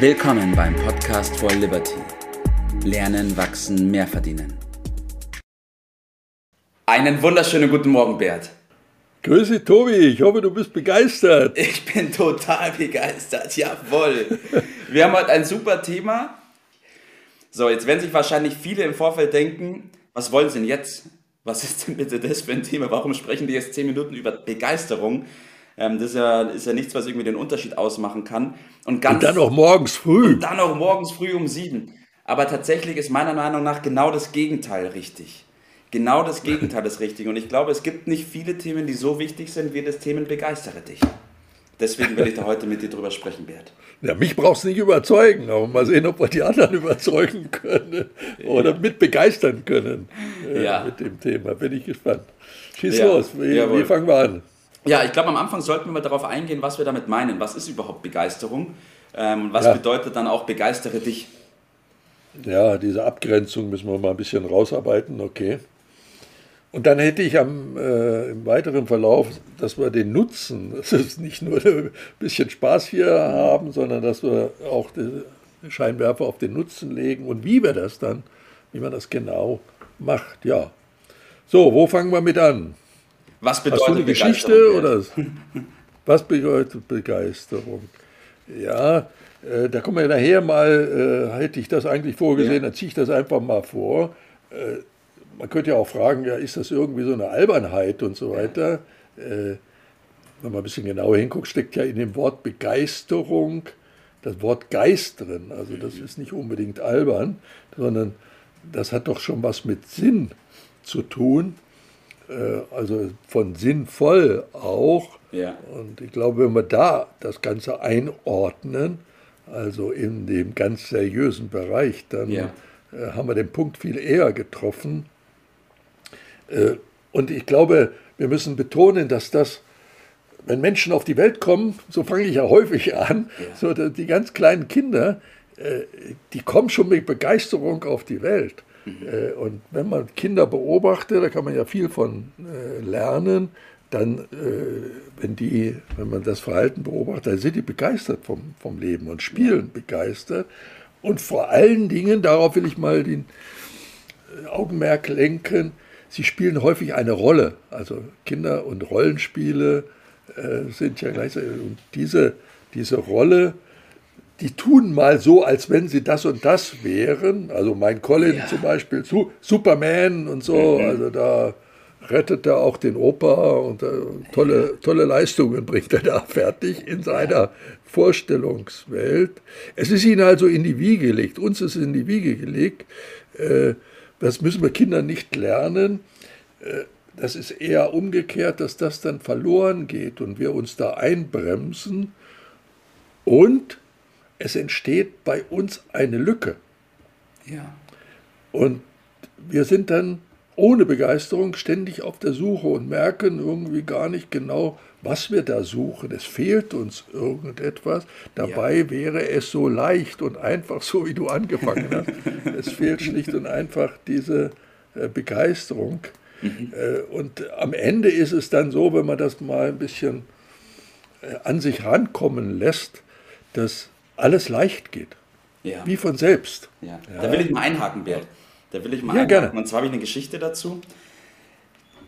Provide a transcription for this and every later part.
Willkommen beim Podcast for Liberty. Lernen, wachsen, mehr verdienen. Einen wunderschönen guten Morgen, Bert. Grüße Tobi, ich hoffe, du bist begeistert. Ich bin total begeistert, jawohl. Wir haben heute ein super Thema. So, jetzt werden sich wahrscheinlich viele im Vorfeld denken, was wollen sie denn jetzt? Was ist denn bitte das für ein Thema? Warum sprechen die jetzt zehn Minuten über Begeisterung? Ähm, das ist ja, ist ja nichts, was irgendwie den Unterschied ausmachen kann. Und, ganz, und dann auch morgens früh. Und dann auch morgens früh um sieben. Aber tatsächlich ist meiner Meinung nach genau das Gegenteil richtig. Genau das Gegenteil ist richtig. Und ich glaube, es gibt nicht viele Themen, die so wichtig sind wie das Themen Begeistere dich. Deswegen will ich da heute mit dir drüber sprechen, Bert. Ja, mich brauchst du nicht überzeugen, aber mal sehen, ob wir die anderen überzeugen können oder ja. mit begeistern können äh, ja. mit dem Thema. Bin ich gespannt. Schieß ja. los, wie, wie fangen wir an? Ja, ich glaube, am Anfang sollten wir mal darauf eingehen, was wir damit meinen. Was ist überhaupt Begeisterung? Ähm, was ja. bedeutet dann auch begeistere dich? Ja, diese Abgrenzung müssen wir mal ein bisschen rausarbeiten, okay. Und dann hätte ich am, äh, im weiteren Verlauf, dass wir den Nutzen, dass es nicht nur ein bisschen Spaß hier haben, sondern dass wir auch den Scheinwerfer auf den Nutzen legen und wie wir das dann, wie man das genau macht. Ja. So, wo fangen wir mit an? Was bedeutet Hast du eine Geschichte oder was bedeutet Begeisterung? Ja, äh, da kommen wir nachher mal, äh, hätte ich das eigentlich vorgesehen, ja. dann ziehe ich das einfach mal vor. Äh, man könnte ja auch fragen, ja, ist das irgendwie so eine Albernheit und so weiter? Äh, wenn man ein bisschen genauer hinguckt, steckt ja in dem Wort Begeisterung das Wort Geist drin. Also das ist nicht unbedingt albern, sondern das hat doch schon was mit Sinn zu tun. Äh, also von sinnvoll auch. Ja. Und ich glaube, wenn wir da das Ganze einordnen, also in dem ganz seriösen Bereich, dann ja. Äh, haben wir den Punkt viel eher getroffen. Äh, und ich glaube, wir müssen betonen, dass das, wenn Menschen auf die Welt kommen, so fange ich ja häufig an, ja. so die ganz kleinen Kinder, die kommen schon mit Begeisterung auf die Welt. Äh, und wenn man Kinder beobachtet, da kann man ja viel von äh, lernen, dann, äh, wenn, die, wenn man das Verhalten beobachtet, dann sind die begeistert vom, vom Leben und spielen begeistert. Und vor allen Dingen, darauf will ich mal den Augenmerk lenken, sie spielen häufig eine Rolle. Also Kinder und Rollenspiele sind ja gleichzeitig. Und diese, diese Rolle die tun mal so, als wenn sie das und das wären. Also mein Colin ja. zum Beispiel, Superman und so, mhm. also da rettet er auch den Opa und äh, tolle, tolle Leistungen bringt er da fertig in seiner Vorstellungswelt. Es ist ihnen also in die Wiege gelegt, uns ist in die Wiege gelegt. Äh, das müssen wir Kindern nicht lernen. Äh, das ist eher umgekehrt, dass das dann verloren geht und wir uns da einbremsen und es entsteht bei uns eine Lücke. Ja. Und wir sind dann ohne Begeisterung ständig auf der Suche und merken irgendwie gar nicht genau, was wir da suchen. Es fehlt uns irgendetwas. Dabei ja. wäre es so leicht und einfach, so wie du angefangen hast. es fehlt schlicht und einfach diese äh, Begeisterung. Mhm. Äh, und am Ende ist es dann so, wenn man das mal ein bisschen äh, an sich rankommen lässt, dass alles leicht geht. Ja. Wie von selbst. Ja. Da will ich mal einhaken, Bert. Da will ich mal ja, einhaken. Gerne. Und zwar habe ich eine Geschichte dazu.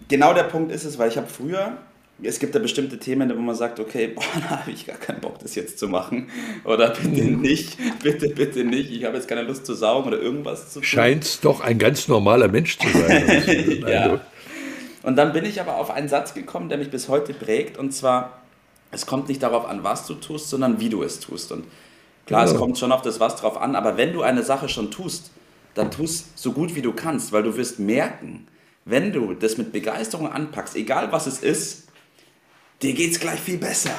Genau der Punkt ist es, weil ich habe früher, es gibt ja bestimmte Themen, wo man sagt, okay, boah, da habe ich gar keinen Bock, das jetzt zu machen. Oder bitte mhm. nicht, bitte, bitte nicht. Ich habe jetzt keine Lust zu saugen oder irgendwas zu tun. Scheint doch ein ganz normaler Mensch zu sein. ja. Und dann bin ich aber auf einen Satz gekommen, der mich bis heute prägt. Und zwar, es kommt nicht darauf an, was du tust, sondern wie du es tust. Und Klar, genau. es kommt schon auf das Was drauf an, aber wenn du eine Sache schon tust, dann tust so gut wie du kannst, weil du wirst merken, wenn du das mit Begeisterung anpackst, egal was es ist, dir geht es gleich viel besser.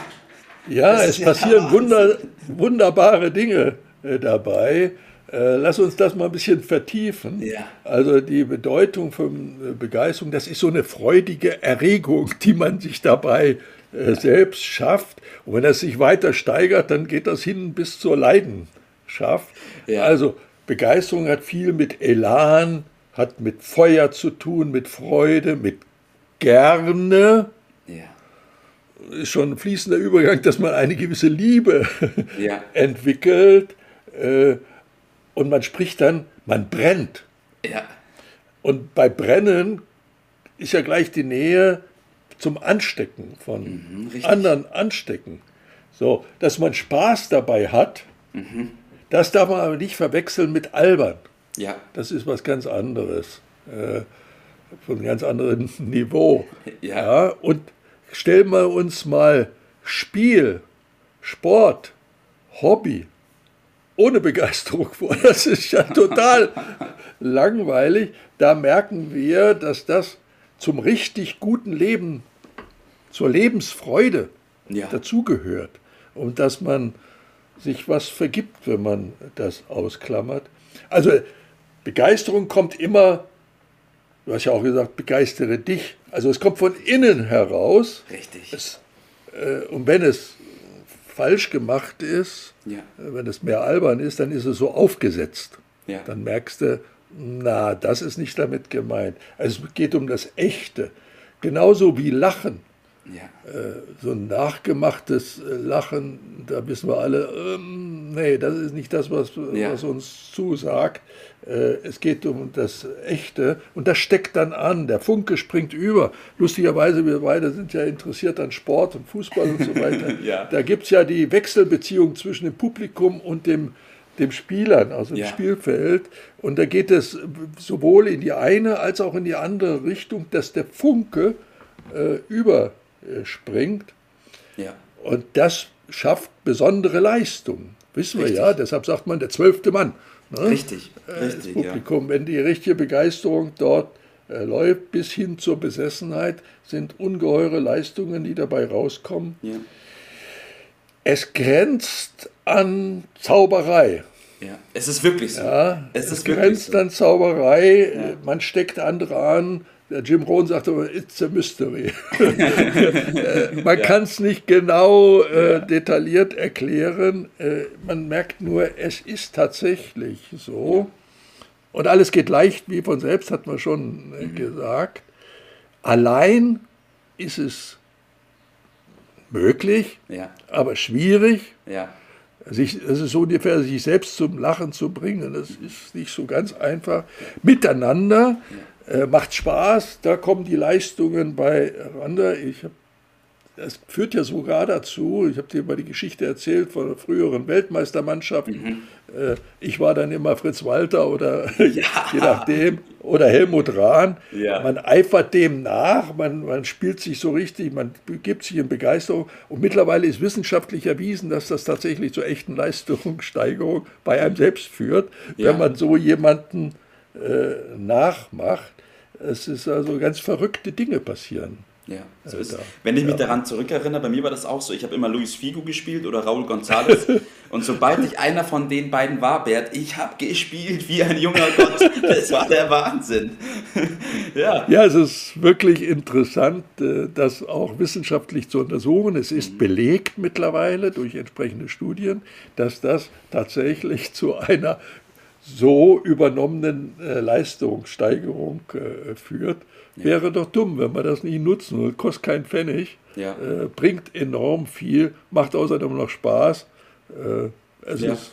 Ja, das es passieren wunder, wunderbare Dinge äh, dabei. Äh, lass uns das mal ein bisschen vertiefen. Ja. Also die Bedeutung von äh, Begeisterung, das ist so eine freudige Erregung, die man sich dabei äh, selbst schafft. Und wenn er sich weiter steigert, dann geht das hin bis zur Leidenschaft. Ja. Also Begeisterung hat viel mit Elan, hat mit Feuer zu tun, mit Freude, mit Gerne. Ja. Ist schon ein fließender Übergang, dass man eine gewisse Liebe ja. entwickelt. Äh, und man spricht dann, man brennt. Ja. Und bei Brennen ist ja gleich die Nähe zum Anstecken von Mhm, anderen Anstecken. So, dass man Spaß dabei hat, Mhm. das darf man aber nicht verwechseln mit albern. Ja. Das ist was ganz anderes, äh, von einem ganz anderen Niveau. Ja. und stellen wir uns mal Spiel, Sport, Hobby ohne Begeisterung vor. Das ist ja total langweilig. Da merken wir, dass das zum richtig guten Leben, zur Lebensfreude Ja. dazugehört und dass man sich was vergibt, wenn man das ausklammert. Also Begeisterung kommt immer, du hast ja auch gesagt, begeistere dich. Also es kommt von innen heraus. Richtig. Es, äh, und wenn es falsch gemacht ist, Ja. äh, wenn es mehr albern ist, dann ist es so aufgesetzt. Ja. Dann merkst du, na, das ist nicht damit gemeint. Also es geht um das Echte. Genauso wie Lachen. Ja. So ein nachgemachtes äh, Lachen, da wissen wir alle, ähm, nee, das ist nicht das, was, Ja. was uns zusagt. Äh, es geht um das Echte und das steckt dann an. Der Funke springt über. Lustigerweise, wir beide sind ja interessiert an Sport und Fußball und so weiter. Ja. Da gibt es ja die Wechselbeziehung zwischen dem Publikum und dem, dem Spielern, also dem Ja. Spielfeld. Und da geht es sowohl in die eine als auch in die andere Richtung, dass der Funke äh, überspringt. Ja. Und das schafft besondere Leistung. Wissen Richtig. wir ja, deshalb sagt man der zwölfte Mann. Ne? Richtig. Das Richtig, ja. Publikum, wenn die richtige Begeisterung dort äh, läuft, bis hin zur Besessenheit, sind ungeheure Leistungen, die dabei rauskommen. Ja. Es grenzt an Zauberei. ja. Es ist wirklich so. Ja, es es grenzt so. an Zauberei. Man steckt andere an. Der Jim Rohn sagt aber, it's a mystery. Äh, man kann es nicht genau äh, detailliert erklären. Äh, man merkt nur, es ist tatsächlich so. Und alles geht leicht wie von selbst, hat man schon äh, gesagt. Allein ist es möglich, Ja. aber schwierig. Ja. Sich, das ist so ungefähr, sich selbst zum Lachen zu bringen. Das ist nicht so ganz einfach. Miteinander äh, macht Spaß, da kommen die Leistungen beieinander. Ich hab, das führt ja sogar dazu, ich habe dir mal die Geschichte erzählt von der früheren Weltmeistermannschaft. Äh, ich war dann immer Fritz Walter oder je nachdem, oder Helmut Rahn. Ja. Man eifert dem nach, man, man spielt sich so richtig, man gibt sich in Begeisterung. Und mittlerweile ist wissenschaftlich erwiesen, dass das tatsächlich zur echten Leistungssteigerung bei einem selbst führt, Ja. wenn man so jemanden äh, nachmacht. Es ist also ganz verrückte Dinge passieren. Ja, so ist Wenn ich mich ja. daran zurückerinnere, bei mir war das auch so. Ich habe immer Luis Figo gespielt oder Raúl González. und sobald ich einer von den beiden war, Bert, ich habe gespielt wie ein junger Gott. Das war der Wahnsinn. ja. Ja, es ist wirklich interessant, äh, das auch wissenschaftlich zu untersuchen. Es ist belegt mittlerweile durch entsprechende Studien, dass das tatsächlich zu einer so übernommenen äh, Leistungssteigerung äh, führt. Wäre doch dumm, wenn wir das nie nutzen. Und kostet keinen Pfennig, Ja. äh, bringt enorm viel, macht außerdem noch Spaß. Äh, es Ja. ist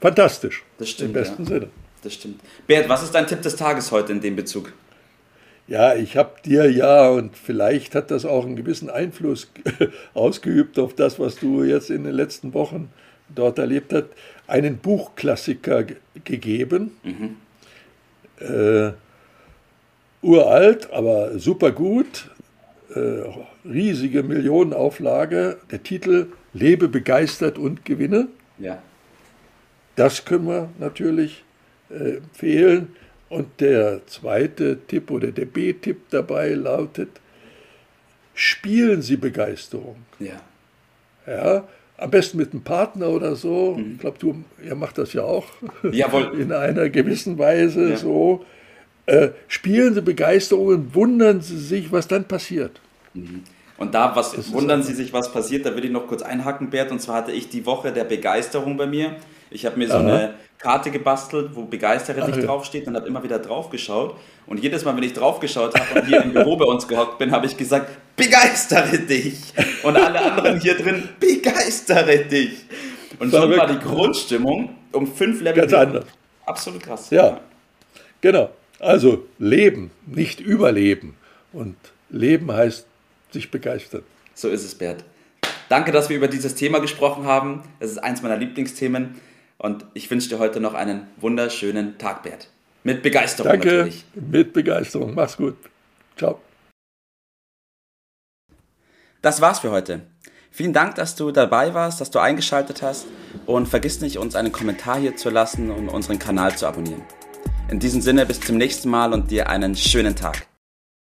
fantastisch. Das stimmt, Im besten ja. Sinne. Das stimmt. Bert, was ist dein Tipp des Tages heute in dem Bezug? Ja, ich habe dir ja, und vielleicht hat das auch einen gewissen Einfluss ausgeübt auf das, was du jetzt in den letzten Wochen dort erlebt hast, einen Buchklassiker ge- gegeben. Äh, uralt, aber super gut, äh, riesige Millionenauflage. Der Titel Lebe begeistert und gewinne. Ja. Das können wir natürlich äh, empfehlen. Und der zweite Tipp oder der B-Tipp dabei lautet, spielen Sie Begeisterung. Ja. Ja, am besten mit einem Partner oder so. Ich glaube, du ihr macht das ja auch Jawohl. in einer gewissen Weise Ja. so. Äh, spielen Sie Begeisterung und wundern Sie sich, was dann passiert. Und da was wundern Sie sich, was passiert, da will ich noch kurz einhaken, Bert. Und zwar hatte ich die Woche der Begeisterung bei mir. Ich habe mir so Aha. eine Karte gebastelt, wo Begeistere Ach dich ja. draufsteht und habe immer wieder drauf geschaut. Und jedes Mal, wenn ich drauf geschaut habe und hier im Büro bei uns gehockt bin, habe ich gesagt, begeistere dich. Und alle anderen hier drin, begeistere dich. Und schon Verrückt. war die Grundstimmung um fünf Level. Ganz anders. Absolut krass. Ja, genau. Also leben, nicht überleben. Und leben heißt sich begeistern. So ist es, Bert. Danke, dass wir über dieses Thema gesprochen haben. Es ist eins meiner Lieblingsthemen. Und ich wünsche dir heute noch einen wunderschönen Tag, Bert. Mit Begeisterung Danke, natürlich. mit Begeisterung. Mach's gut. Ciao. Das war's für heute. Vielen Dank, dass du dabei warst, dass du eingeschaltet hast und vergiss nicht, uns einen Kommentar hier zu lassen und unseren Kanal zu abonnieren. In diesem Sinne, bis zum nächsten Mal und dir einen schönen Tag.